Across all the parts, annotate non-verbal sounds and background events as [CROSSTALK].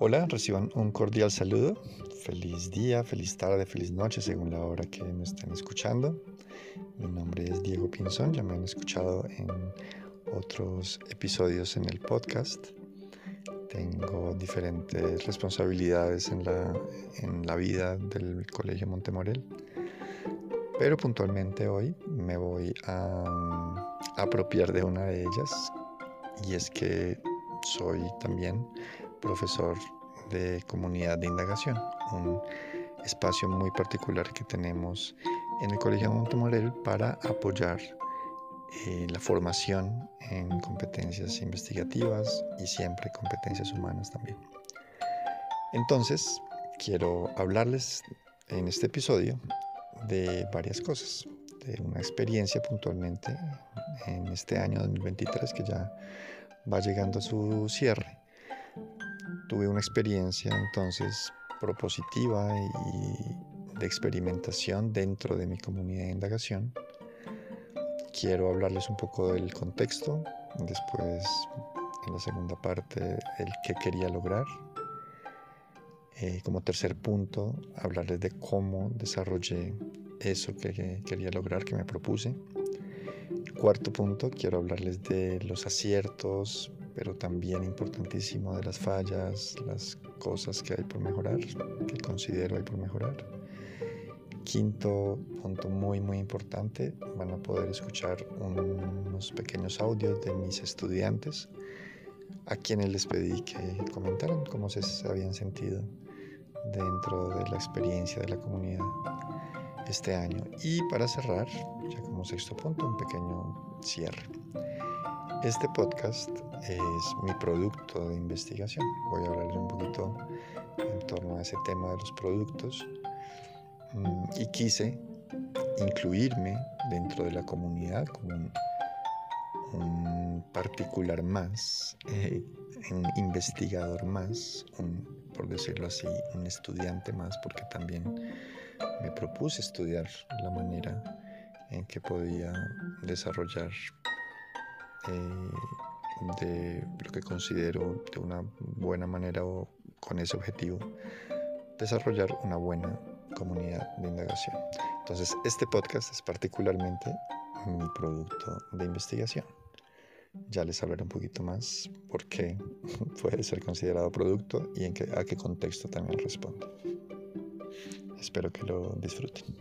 Hola, reciban un cordial saludo. Feliz día, feliz tarde, feliz noche, según la hora que me estén escuchando. Mi nombre es Diego Pinzón, ya me han escuchado en otros episodios en el podcast. Tengo diferentes responsabilidades en la, en la vida del Colegio Montemorel. Pero puntualmente hoy me voy a apropiar de una de ellas y es que soy también profesor de comunidad de indagación, un espacio muy particular que tenemos en el Colegio Montemorel para apoyar eh, la formación en competencias investigativas y siempre competencias humanas también. Entonces, quiero hablarles en este episodio de varias cosas, de una experiencia puntualmente en este año 2023 que ya va llegando a su cierre tuve una experiencia entonces propositiva y de experimentación dentro de mi comunidad de indagación. Quiero hablarles un poco del contexto, después en la segunda parte el qué quería lograr. Eh, como tercer punto, hablarles de cómo desarrollé eso que quería lograr, que me propuse. Cuarto punto, quiero hablarles de los aciertos, pero también importantísimo de las fallas, las cosas que hay por mejorar, que considero hay por mejorar. Quinto punto muy muy importante, van a poder escuchar unos pequeños audios de mis estudiantes a quienes les pedí que comentaran cómo se habían sentido dentro de la experiencia de la comunidad este año. Y para cerrar, ya como sexto punto, un pequeño cierre. Este podcast es mi producto de investigación. Voy a hablarles un poquito en torno a ese tema de los productos. Mm, y quise incluirme dentro de la comunidad como un, particular más, eh, un investigador más, por decirlo así, un estudiante más, porque también me propuse estudiar la manera en que podía desarrollar eh, de lo que considero de una buena manera o con ese objetivo, desarrollar una buena comunidad de indagación. Entonces, este podcast es particularmente mi producto de investigación. Ya les hablaré un poquito más por qué [LAUGHS] puede ser considerado producto y en qué, a qué contexto también responde. Espero que lo disfruten.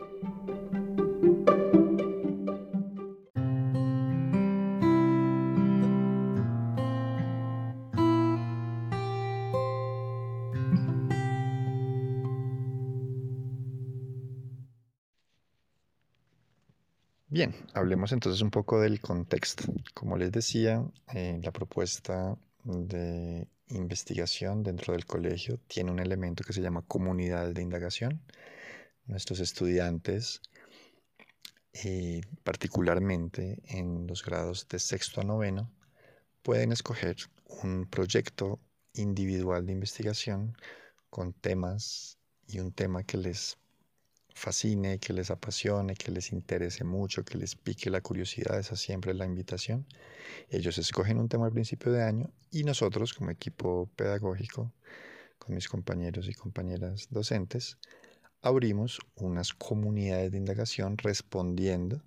Bien, hablemos entonces un poco del contexto. Como les decía, eh, la propuesta de investigación dentro del colegio tiene un elemento que se llama comunidad de indagación. Nuestros estudiantes, eh, particularmente en los grados de sexto a noveno, pueden escoger un proyecto individual de investigación con temas y un tema que les fascine, que les apasione, que les interese mucho, que les pique la curiosidad, esa siempre es la invitación. Ellos escogen un tema al principio de año y nosotros como equipo pedagógico, con mis compañeros y compañeras docentes, abrimos unas comunidades de indagación respondiendo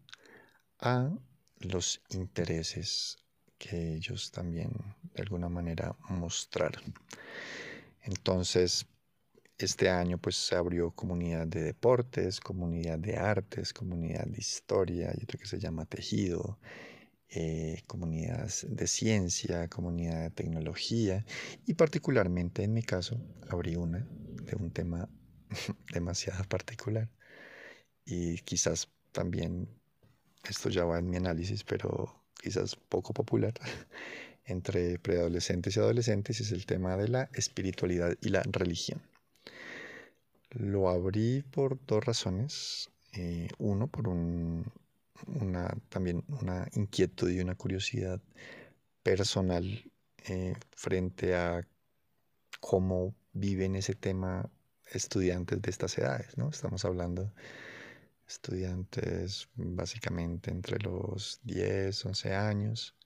a los intereses que ellos también de alguna manera mostraron. Entonces, este año pues se abrió comunidad de deportes, comunidad de artes, comunidad de historia, y otro que se llama tejido, eh, comunidad de ciencia, comunidad de tecnología y particularmente en mi caso abrí una de un tema [LAUGHS] demasiado particular y quizás también esto ya va en mi análisis pero quizás poco popular [LAUGHS] entre preadolescentes y adolescentes es el tema de la espiritualidad y la religión. Lo abrí por dos razones. Eh, uno, por una, también una inquietud y una curiosidad personal eh, frente a cómo viven ese tema estudiantes de estas edades, ¿no? Estamos hablando estudiantes básicamente entre los 10, 11 años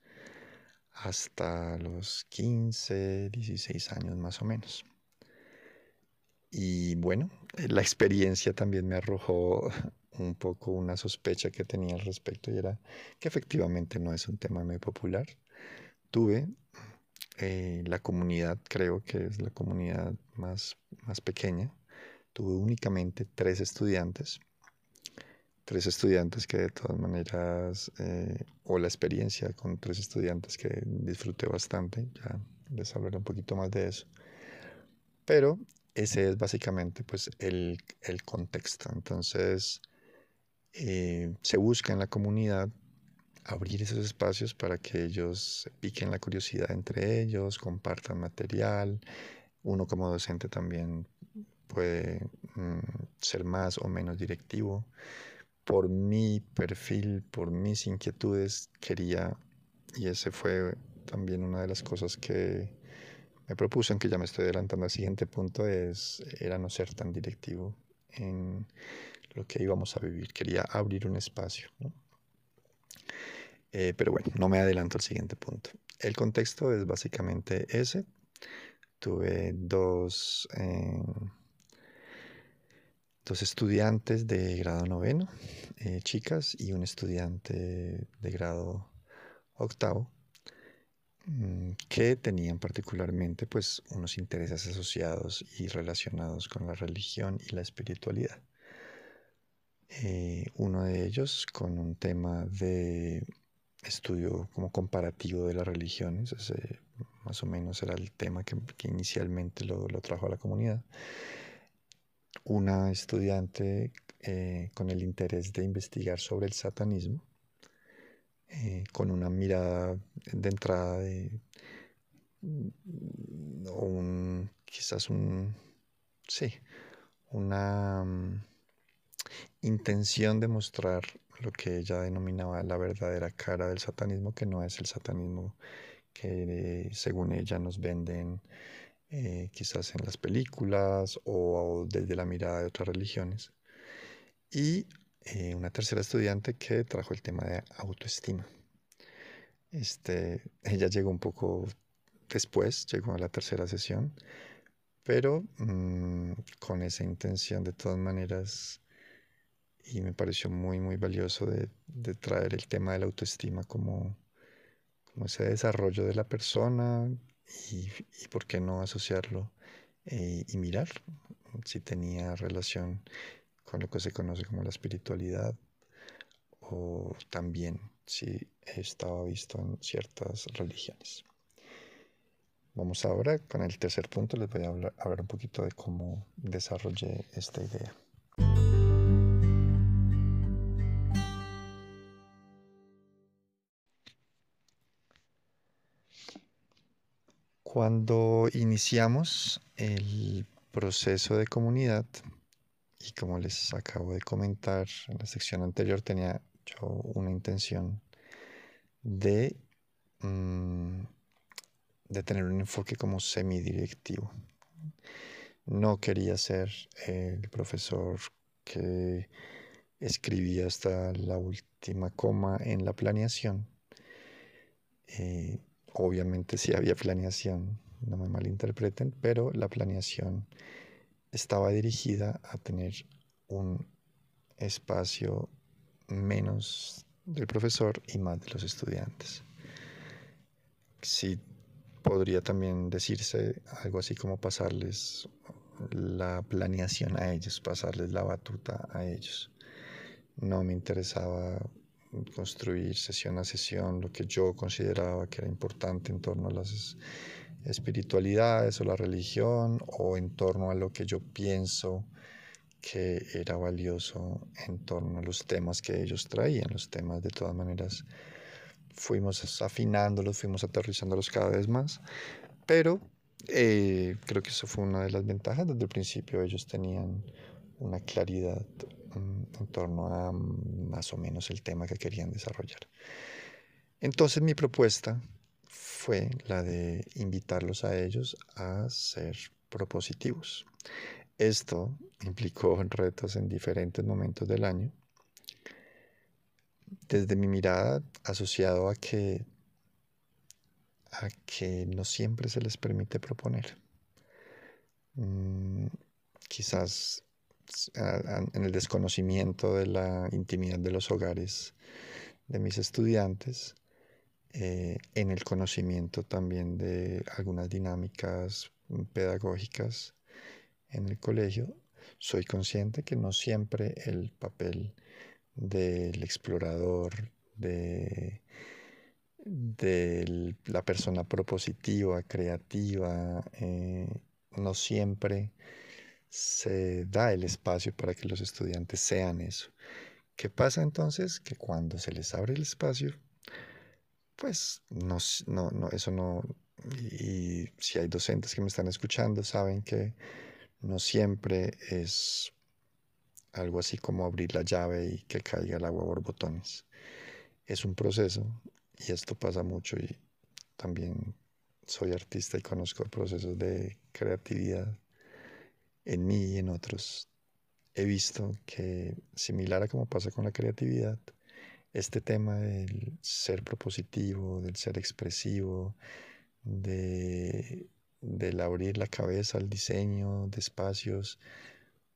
hasta los 15, 16 años más o menos. Y bueno, la experiencia también me arrojó [LAUGHS] un poco una sospecha que tenía al respecto y era que efectivamente no es un tema muy popular. Tuve eh, la comunidad, creo que es la comunidad más, más pequeña, tuve únicamente tres estudiantes, tres estudiantes que de todas maneras, eh, o la experiencia con tres estudiantes que disfruté bastante, ya les hablaré un poquito más de eso. Pero ese es básicamente pues el, el contexto. Entonces, eh, se busca en la comunidad abrir esos espacios para que ellos piquen la curiosidad entre ellos, compartan material. Uno como docente también puede mm, ser más o menos directivo. Por mi perfil, por mis inquietudes, quería, y ese fue también una de las cosas que me propuse, aunque ya me estoy adelantando al siguiente punto, es, era no ser tan directivo en lo que íbamos a vivir. Quería abrir un espacio. Eh, pero bueno, no me adelanto al siguiente punto. El contexto es básicamente ese. Tuve dos, eh, dos estudiantes de grado noveno, eh, chicas, y un estudiante de grado octavo, que tenían particularmente pues unos intereses asociados y relacionados con la religión y la espiritualidad. Eh, uno de ellos con un tema de estudio como comparativo de las religiones, más o menos era el tema que, inicialmente lo, trajo a la comunidad. Una estudiante eh, con el interés de investigar sobre el satanismo, eh, con una mirada de entrada de mm, un, quizás un, sí, una mm, intención de mostrar lo que ella denominaba la verdadera cara del satanismo, que no es el satanismo que según ella nos venden eh, quizás en las películas o, desde la mirada de otras religiones. Y eh, una tercera estudiante que trajo el tema de autoestima. Este, ella llegó un poco después, llegó a la tercera sesión, pero mm, con esa intención de todas maneras y me pareció muy, muy valioso de, traer el tema de la autoestima como, como ese desarrollo de la persona y, por qué no asociarlo eh, y mirar si tenía relación con lo que se conoce como la espiritualidad o también si estaba visto en ciertas religiones. Vamos ahora con el tercer punto, les voy a hablar, hablar un poquito de cómo desarrollé esta idea. Cuando iniciamos el proceso de comunidad, y como les acabo de comentar en la sección anterior, tenía yo una intención de, mm, de tener un enfoque como semidirectivo. No quería ser el profesor que escribía hasta la última coma en la planeación. Eh, Obviamente sí había planeación, no me malinterpreten, pero la planeación estaba dirigida a tener un espacio menos del profesor y más de los estudiantes. Sí podría también decirse algo así como pasarles la planeación a ellos, pasarles la batuta a ellos. No me interesaba construir sesión a sesión lo que yo consideraba que era importante en torno a las espiritualidades o la religión o en torno a lo que yo pienso que era valioso en torno a los temas que ellos traían. Los temas de todas maneras fuimos afinándolos, fuimos aterrizándolos cada vez más, pero eh, creo que eso fue una de las ventajas. Desde el principio ellos tenían una claridad en torno a más o menos el tema que querían desarrollar. Entonces mi propuesta fue la de invitarlos a ellos a ser propositivos. Esto implicó retos en diferentes momentos del año. Desde mi mirada asociado a que a que no siempre se les permite proponer. Mm, quizás en el desconocimiento de la intimidad de los hogares de mis estudiantes, eh, en el conocimiento también de algunas dinámicas pedagógicas en el colegio, soy consciente que no siempre el papel del explorador, de, la persona propositiva, creativa, eh, no siempre se da el espacio para que los estudiantes sean eso. ¿Qué pasa entonces? Que cuando se les abre el espacio, pues no, no, no, eso no, y si hay docentes que me están escuchando, saben que no siempre es algo así como abrir la llave y que caiga el agua por botones. Es un proceso y esto pasa mucho y también soy artista y conozco procesos de creatividad en mí y en otros. He visto que similar a como pasa con la creatividad, este tema del ser propositivo, del ser expresivo, de, del abrir la cabeza al diseño de espacios,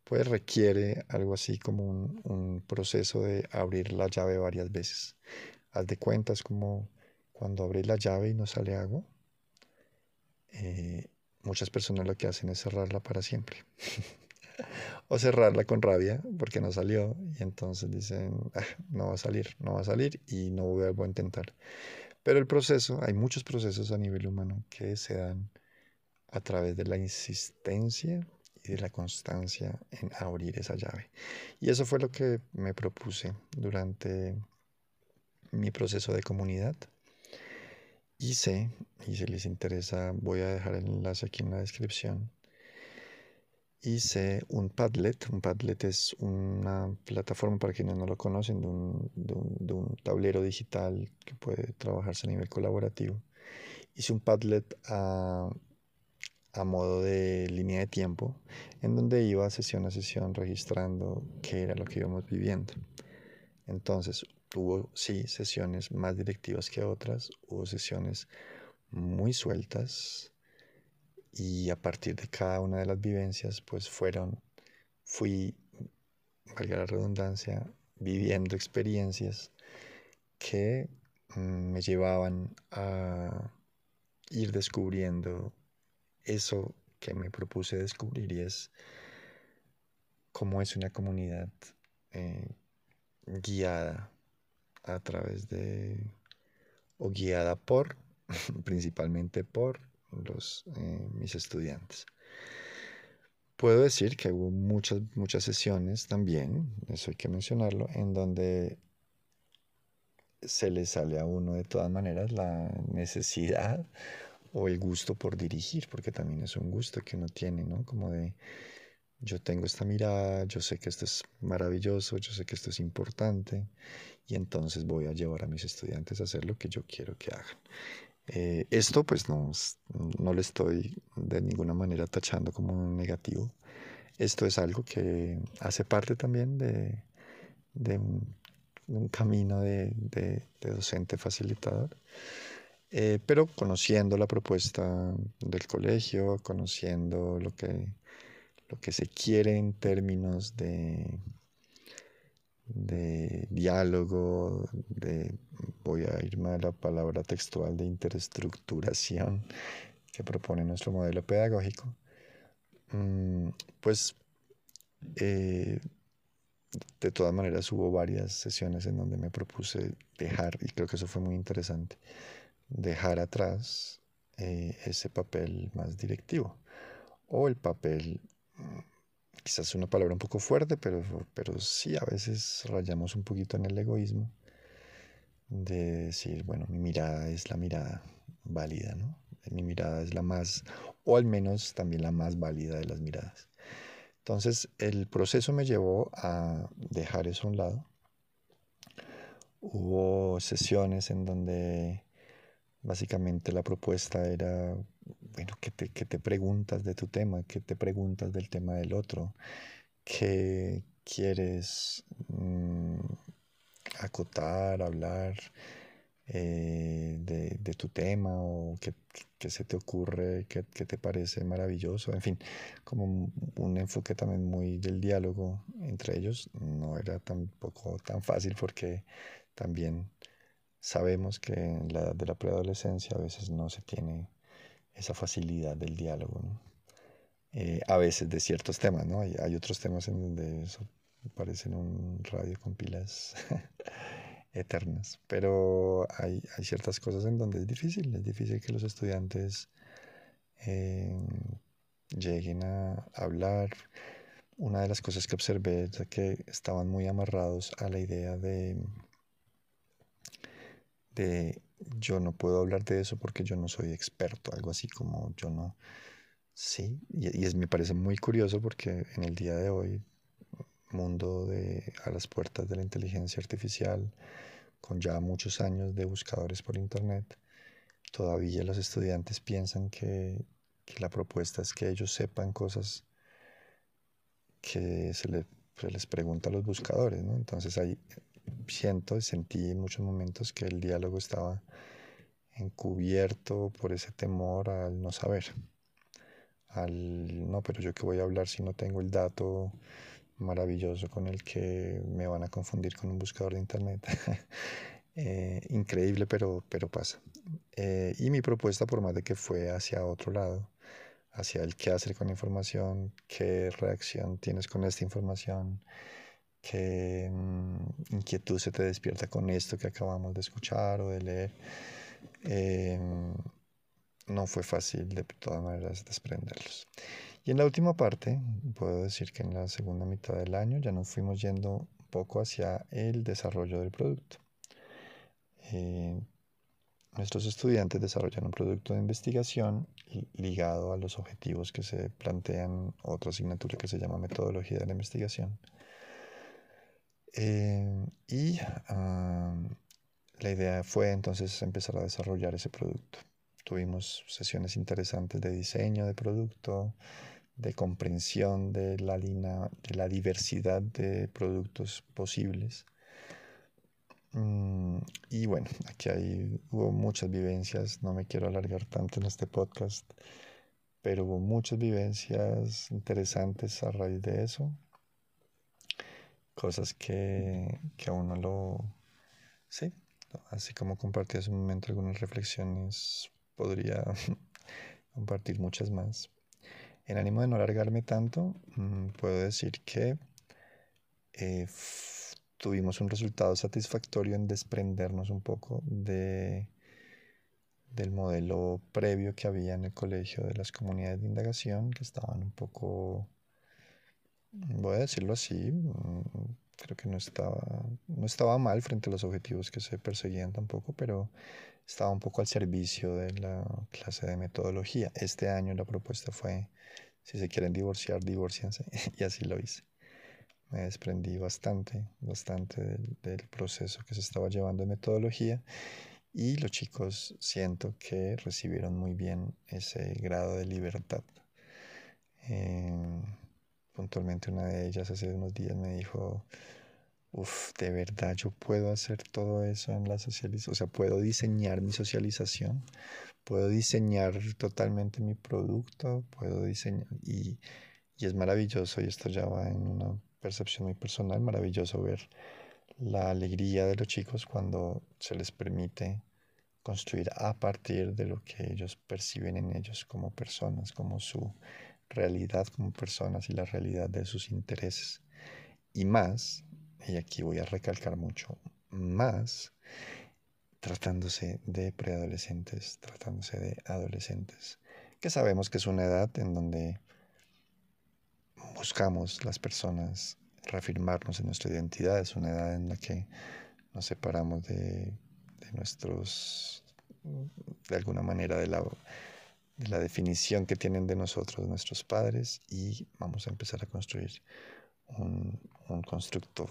pues requiere algo así como un, proceso de abrir la llave varias veces. Haz de cuentas como cuando abres la llave y no sale agua. Eh, muchas personas lo que hacen es cerrarla para siempre. [LAUGHS] [LAUGHS] o cerrarla con rabia porque no salió y entonces dicen, ah, no va a salir, no va a salir y no voy a intentar. Pero el proceso, hay muchos procesos a nivel humano que se dan a través de la insistencia y de la constancia en abrir esa llave. Y eso fue lo que me propuse durante mi proceso de comunidad. Hice, y si les interesa, voy a dejar el enlace aquí en la descripción. Hice un Padlet. Un Padlet es una plataforma, para quienes no lo conocen, de un, de un tablero digital que puede trabajarse a nivel colaborativo. Hice un Padlet a a modo de línea de tiempo, en donde iba sesión a sesión registrando qué era lo que íbamos viviendo. Entonces, hubo sí sesiones más directivas que otras, hubo sesiones muy sueltas y a partir de cada una de las vivencias, pues fueron, fui, valga la redundancia, viviendo experiencias que mm, me llevaban a ir descubriendo eso que me propuse descubrir y es cómo es una comunidad eh, guiada a través de o guiada por [LAUGHS] principalmente por los eh, mis estudiantes puedo decir que hubo muchas muchas sesiones también eso hay que mencionarlo en donde se le sale a uno de todas maneras la necesidad o el gusto por dirigir, porque también es un gusto que uno tiene, ¿no? Como de, yo tengo esta mirada, yo sé que esto es maravilloso, yo sé que esto es importante, y entonces voy a llevar a mis estudiantes a hacer lo que yo quiero que hagan. Eh, esto pues no, no le estoy de ninguna manera tachando como negativo. Esto es algo que hace parte también de, de un, camino de, de docente facilitador. Eh, pero conociendo la propuesta del colegio, conociendo lo que, lo que se quiere en términos de, de diálogo, de, voy a irme a la palabra textual de interestructuración que propone nuestro modelo pedagógico, mm, pues eh, de todas maneras hubo varias sesiones en donde me propuse dejar, y creo que eso fue muy interesante, dejar atrás eh, ese papel más directivo o el papel, quizás una palabra un poco fuerte, pero, pero sí a veces rayamos un poquito en el egoísmo de decir, bueno, mi mirada es la mirada válida, ¿no? Mi mirada es la más, o al menos también la más válida de las miradas. Entonces, el proceso me llevó a dejar eso a un lado. Hubo sesiones en donde Básicamente la propuesta era, bueno, ¿qué te, te preguntas de tu tema? ¿Qué te preguntas del tema del otro? ¿Qué quieres mm, acotar, hablar? eh, de, tu tema o que, se te ocurre, que, te parece maravilloso, en fin, como un, enfoque también muy del diálogo entre ellos, no era tampoco tan fácil porque también sabemos que en la edad de la preadolescencia a veces no se tiene esa facilidad del diálogo, eh, a veces de ciertos temas, ¿no? Hay, hay otros temas en donde eso parece un radio con pilas [LAUGHS] eternas. Pero hay, ciertas cosas en donde es difícil, es difícil que los estudiantes eh, lleguen a hablar. Una de las cosas que observé es que estaban muy amarrados a la idea de, de yo no puedo hablar de eso porque yo no soy experto, algo así como yo no. Sí, y, es, me parece muy curioso porque en el día de hoy mundo de, a las puertas de la inteligencia artificial, con ya muchos años de buscadores por Internet, todavía los estudiantes piensan que, la propuesta es que ellos sepan cosas que se, les pregunta a los buscadores. Entonces ahí siento y sentí en muchos momentos que el diálogo estaba encubierto por ese temor al no saber. Al no, pero yo qué voy a hablar si no tengo el dato maravilloso con el que me van a confundir con un buscador de internet. [LAUGHS] Eh, increíble, pero, pero pasa. Eh, y mi propuesta, por más de que fue hacia otro lado, hacia el qué hacer con la información, qué reacción tienes con esta información, qué mm, inquietud se te despierta con esto que acabamos de escuchar o de leer. Em, no fue fácil de todas maneras desprenderlos. Y en la última parte, puedo decir que en la segunda mitad del año ya nos fuimos yendo un poco hacia el desarrollo del producto. Eh, nuestros estudiantes desarrollan un producto de investigación ligado a los objetivos que se plantean otra asignatura que se llama metodología de la investigación. Eh, y la idea fue entonces empezar a desarrollar ese producto. Tuvimos sesiones interesantes de diseño de producto, de comprensión de la, de la diversidad de productos posibles. Mm, y bueno, aquí hay, hubo muchas vivencias, no me quiero alargar tanto en este podcast, pero hubo muchas vivencias interesantes a raíz de eso. Cosas que, que a uno lo... Sí, así como compartí hace un momento algunas reflexiones podría [LAUGHS] compartir muchas más. En ánimo de no alargarme tanto, mm, puedo decir que eh, tuvimos un resultado satisfactorio en desprendernos un poco de, del modelo previo que había en el colegio de las comunidades de indagación, que estaban un poco, voy a decirlo así, mm, creo que no estaba, no estaba mal frente a los objetivos que se perseguían tampoco, pero estaba un poco al servicio de la clase de metodología. Este año la propuesta fue, si se quieren divorciar, divorciense, [LAUGHS] y así lo hice. Me desprendí bastante, bastante del, del proceso que se estaba llevando en metodología y los chicos siento que recibieron muy bien ese grado de libertad. Eh, puntualmente una de ellas hace unos días me dijo, Uf, de verdad, yo puedo hacer todo eso en la socialización, o sea, puedo diseñar mi socialización, puedo diseñar totalmente mi producto, puedo diseñar, y, y es maravilloso, y esto ya va en una percepción muy personal, maravilloso ver la alegría de los chicos cuando se les permite construir a partir de lo que ellos perciben en ellos como personas, como su realidad como personas y la realidad de sus intereses. Y más, y aquí voy a recalcar mucho, más tratándose de preadolescentes, tratándose de adolescentes, que sabemos que es una edad en donde buscamos las personas reafirmarnos en nuestra identidad, es una edad en la que nos separamos de, de nuestros, de alguna manera, de la, la definición que tienen de nosotros nuestros padres y vamos a empezar a construir un, un constructo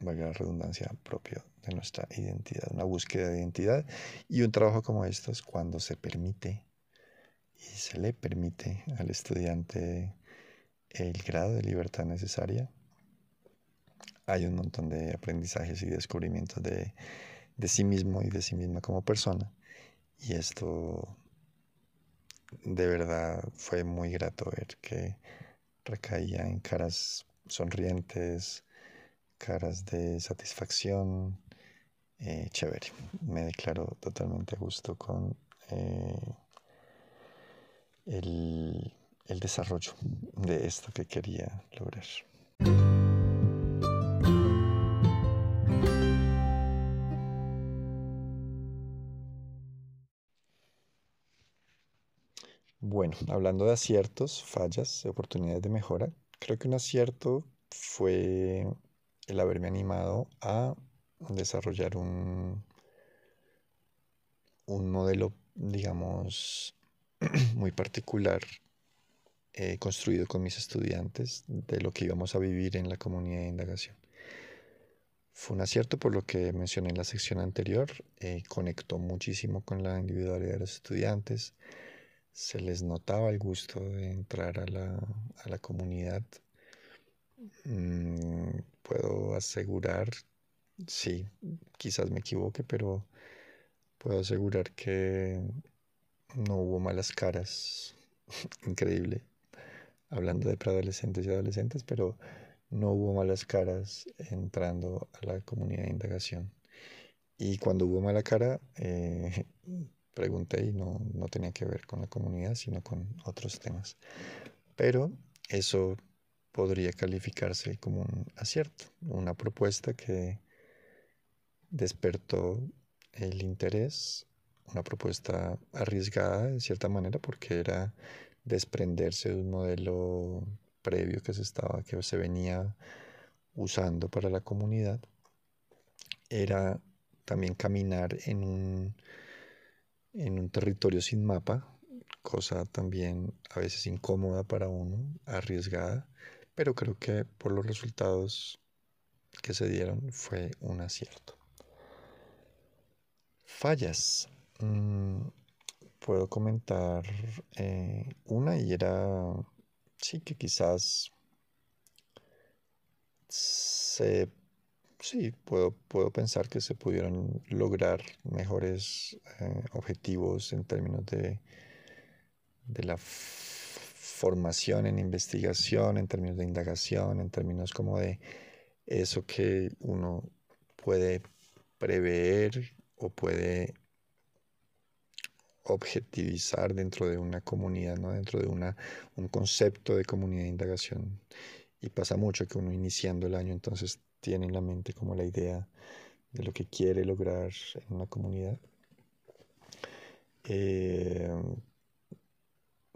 valga la redundancia, propio de nuestra identidad, una búsqueda de identidad y un trabajo como estos cuando se permite y se le permite al estudiante el grado de libertad necesaria. Hay un montón de aprendizajes y descubrimientos de, de sí mismo y de sí misma como persona. Y esto de verdad fue muy grato ver que recaía en caras sonrientes, caras de satisfacción. Eh, chévere, me declaro totalmente a gusto con eh, el, el desarrollo de esto que quería lograr. Bueno, hablando de aciertos, fallas, oportunidades de mejora, creo que un acierto fue el haberme animado a desarrollar un, un modelo, digamos, [CLEARS THROAT] muy particular, eh, construido con mis estudiantes, de lo que íbamos a vivir en la comunidad de indagación. Fue un acierto por lo que mencioné en la sección anterior, eh, conectó muchísimo con la individualidad de los estudiantes, se les notaba el gusto de entrar a la, a la comunidad. Mm, puedo asegurar, sí, quizás me equivoque, pero puedo asegurar que no hubo malas caras. [LAUGHS] Increíble. Hablando de preadolescentes y adolescentes, pero no hubo malas caras entrando a la comunidad de indagación. Y cuando hubo mala cara, eh, pregunté y no, no tenía que ver con la comunidad, sino con otros temas. Pero eso podría calificarse como un acierto, una propuesta que despertó el interés, una propuesta arriesgada en cierta manera porque era desprenderse de un modelo previo que se estaba que se venía usando para la comunidad era también caminar en un en un territorio sin mapa, cosa también a veces incómoda para uno, arriesgada, pero creo que por los resultados que se dieron fue un acierto. Fallas. Mm, puedo comentar eh, una y era, sí, que quizás se sí, puedo, puedo pensar que se pudieron lograr mejores eh, objetivos en términos de, de la formación en investigación, en términos de indagación, en términos como de eso que uno puede prever o puede objetivizar dentro de una comunidad, ¿no? dentro de una, un concepto de comunidad de indagación. Y pasa mucho que uno iniciando el año entonces tiene en la mente como la idea de lo que quiere lograr en una comunidad. Eh,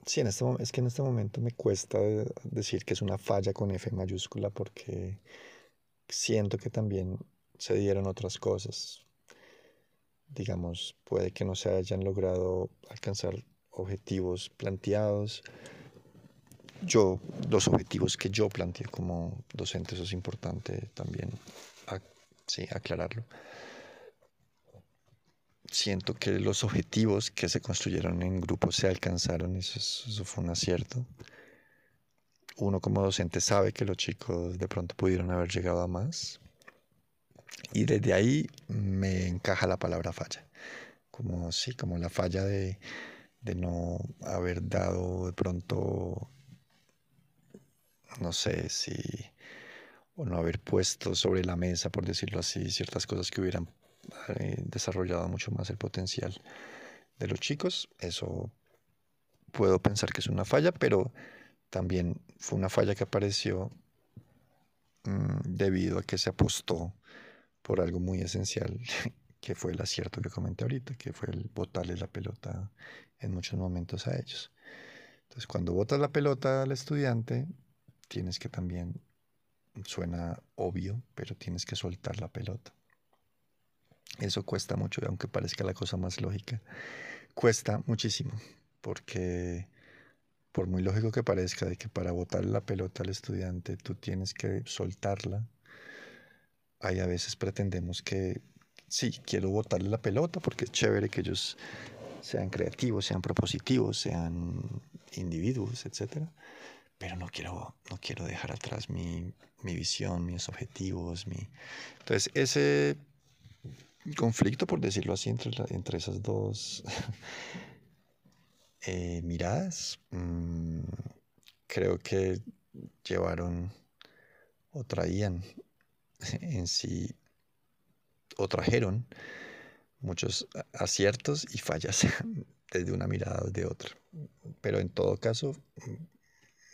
sí, en este, es que en este momento me cuesta decir que es una falla con F mayúscula porque siento que también se dieron otras cosas. Digamos, puede que no se hayan logrado alcanzar objetivos planteados, yo, los objetivos que yo planteé como docente, eso es importante también sí, aclararlo. Siento que los objetivos que se construyeron en grupo se alcanzaron, eso, eso fue un acierto. Uno como docente sabe que los chicos de pronto pudieron haber llegado a más. Y desde ahí me encaja la palabra falla. Como sí, como la falla de, de no haber dado de pronto no sé si, o no haber puesto sobre la mesa, por decirlo así, ciertas cosas que hubieran eh, desarrollado mucho más el potencial de los chicos. Eso puedo pensar que es una falla, pero también fue una falla que apareció mm, debido a que se apostó por algo muy esencial, [LAUGHS] que fue el acierto que comenté ahorita, que fue el botarle la pelota en muchos momentos a ellos. Entonces, cuando botas la pelota al estudiante, tienes que también, suena obvio, pero tienes que soltar la pelota. Eso cuesta mucho, aunque parezca la cosa más lógica. Cuesta muchísimo, porque por muy lógico que parezca de que para botar la pelota al estudiante tú tienes que soltarla, hay a veces pretendemos que sí, quiero botarle la pelota porque es chévere que ellos sean creativos, sean propositivos, sean individuos, etcétera pero no quiero, no quiero dejar atrás mi, visión, mis objetivos. Mi... Entonces, ese, conflicto, por decirlo así, entre, entre esas dos [LAUGHS] eh, miradas. Mm, creo que llevaron o traían [LAUGHS] en sí o trajeron muchos aciertos y fallas [LAUGHS] desde una mirada o de otra. Pero en todo caso,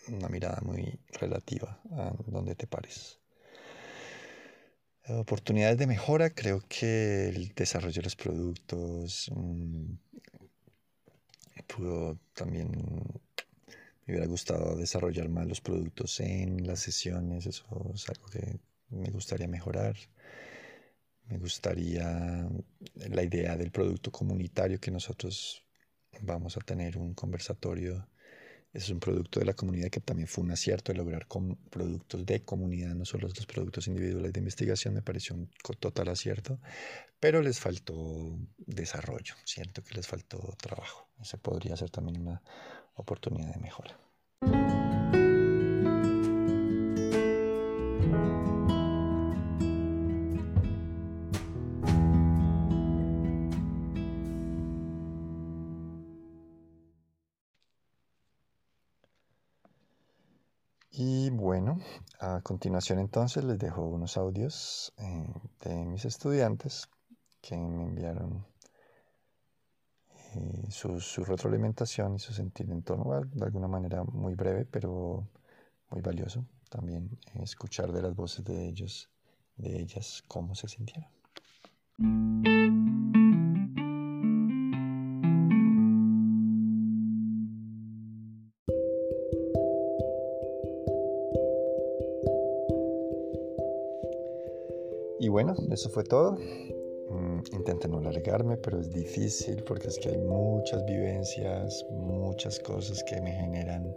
una mirada muy relativa a donde te pares. Oportunidades de mejora, creo que el desarrollo de los productos mm, pudo también me hubiera gustado desarrollar más los productos en las sesiones, eso es algo que me gustaría mejorar. Me gustaría la idea del producto comunitario que nosotros vamos a tener un conversatorio. Es un producto de la comunidad que también fue un acierto lograr con productos de comunidad, no solo los productos individuales de investigación, me pareció un total acierto, pero les faltó desarrollo, siento que les faltó trabajo. Ese podría ser también una oportunidad de mejora. A continuación entonces les dejo unos audios eh, de mis estudiantes que me enviaron eh, su, retroalimentación y su sentir en torno de alguna manera muy breve, pero muy valioso también escuchar de las voces de ellos, de ellas, cómo se sintieron. Bueno, eso fue todo. Mm, intento no alargarme, pero es difícil porque es que hay muchas vivencias, muchas cosas que me generan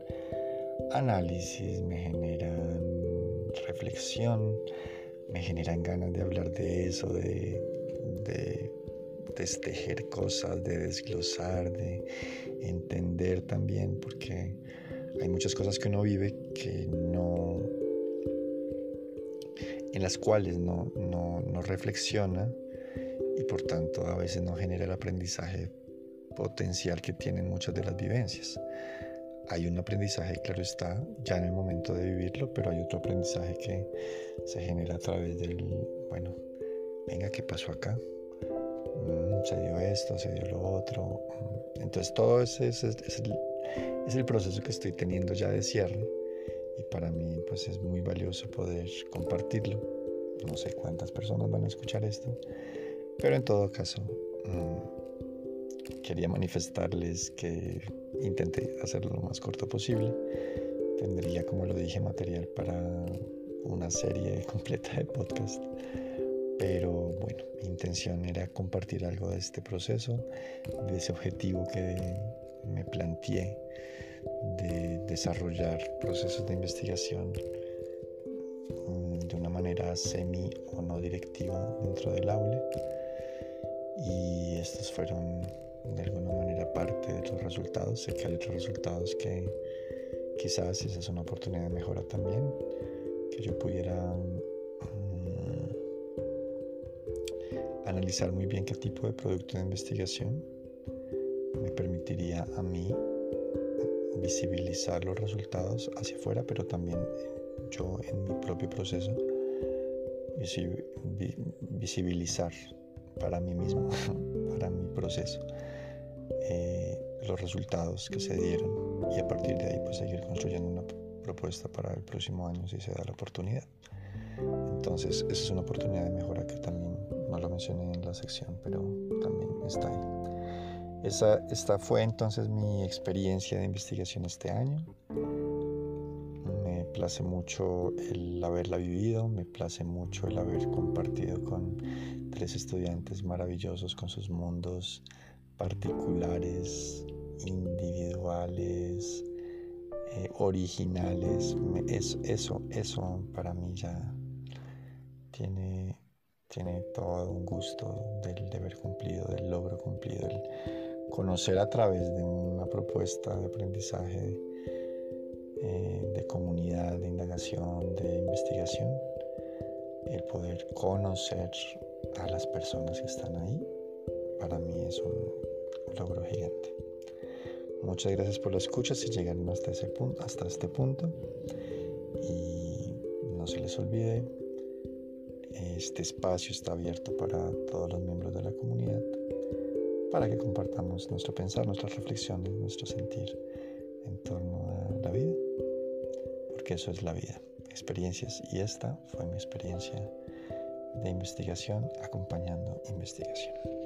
análisis, me generan reflexión, me generan ganas de hablar de eso, de, de destejer cosas, de desglosar, de entender también, porque hay muchas cosas que uno vive que no en las cuales no, no, reflexiona y por tanto a veces no genera el aprendizaje potencial que tienen muchas de las vivencias. Hay un aprendizaje, claro está, ya en el momento de vivirlo, pero hay otro aprendizaje que se genera a través del, bueno, venga, ¿qué pasó acá? Mm, se dio esto, se dio lo otro. Entonces todo ese es, es, el, es el proceso que estoy teniendo ya de cierre y para mí pues es muy valioso poder compartirlo. No sé cuántas personas van a escuchar esto, pero en todo caso mm, quería manifestarles que intenté hacerlo lo más corto posible. Tendría, como lo dije, material para una serie [LAUGHS] completa de podcast. Pero bueno, mi intención era compartir algo de este proceso, de ese objetivo que me planteé de desarrollar procesos de investigación mm, de una manera semi o no directiva dentro del aula y estos fueron de alguna manera parte de los resultados. Sé que hay otros resultados que quizás esa es una oportunidad de mejora también, que yo pudiera mm, analizar muy bien qué tipo de producto de investigación me permitiría a mí visibilizar los resultados hacia afuera, pero también yo en mi propio proceso visibilizar para mí mismo, [LAUGHS] para mi proceso, eh, los resultados que se dieron y a partir de ahí pues seguir construyendo una propuesta para el próximo año si se da la oportunidad. Entonces esa es una oportunidad de mejora que también no lo mencioné en la sección, pero también está ahí. Esa, esta fue entonces mi experiencia de investigación este año. Me place mucho el haberla vivido, me place mucho el haber compartido con tres estudiantes maravillosos con sus mundos particulares, individuales, eh, originales. eso, eso para mí ya tiene, tiene todo un gusto del deber cumplido, del logro cumplido, conocer a través de una propuesta de aprendizaje eh, de comunidad, de indagación, de investigación, el poder conocer a las personas que están ahí, para mí es un logro gigante. Muchas gracias por la escucha si llegaron hasta, ese punto, hasta este punto. Y no se les olvide, este espacio está abierto para todos los miembros de la comunidad para que compartamos nuestro pensar, nuestras reflexiones, nuestro sentir en torno a la vida, porque eso es la vida, experiencias. Y esta fue mi experiencia de investigación acompañando investigación.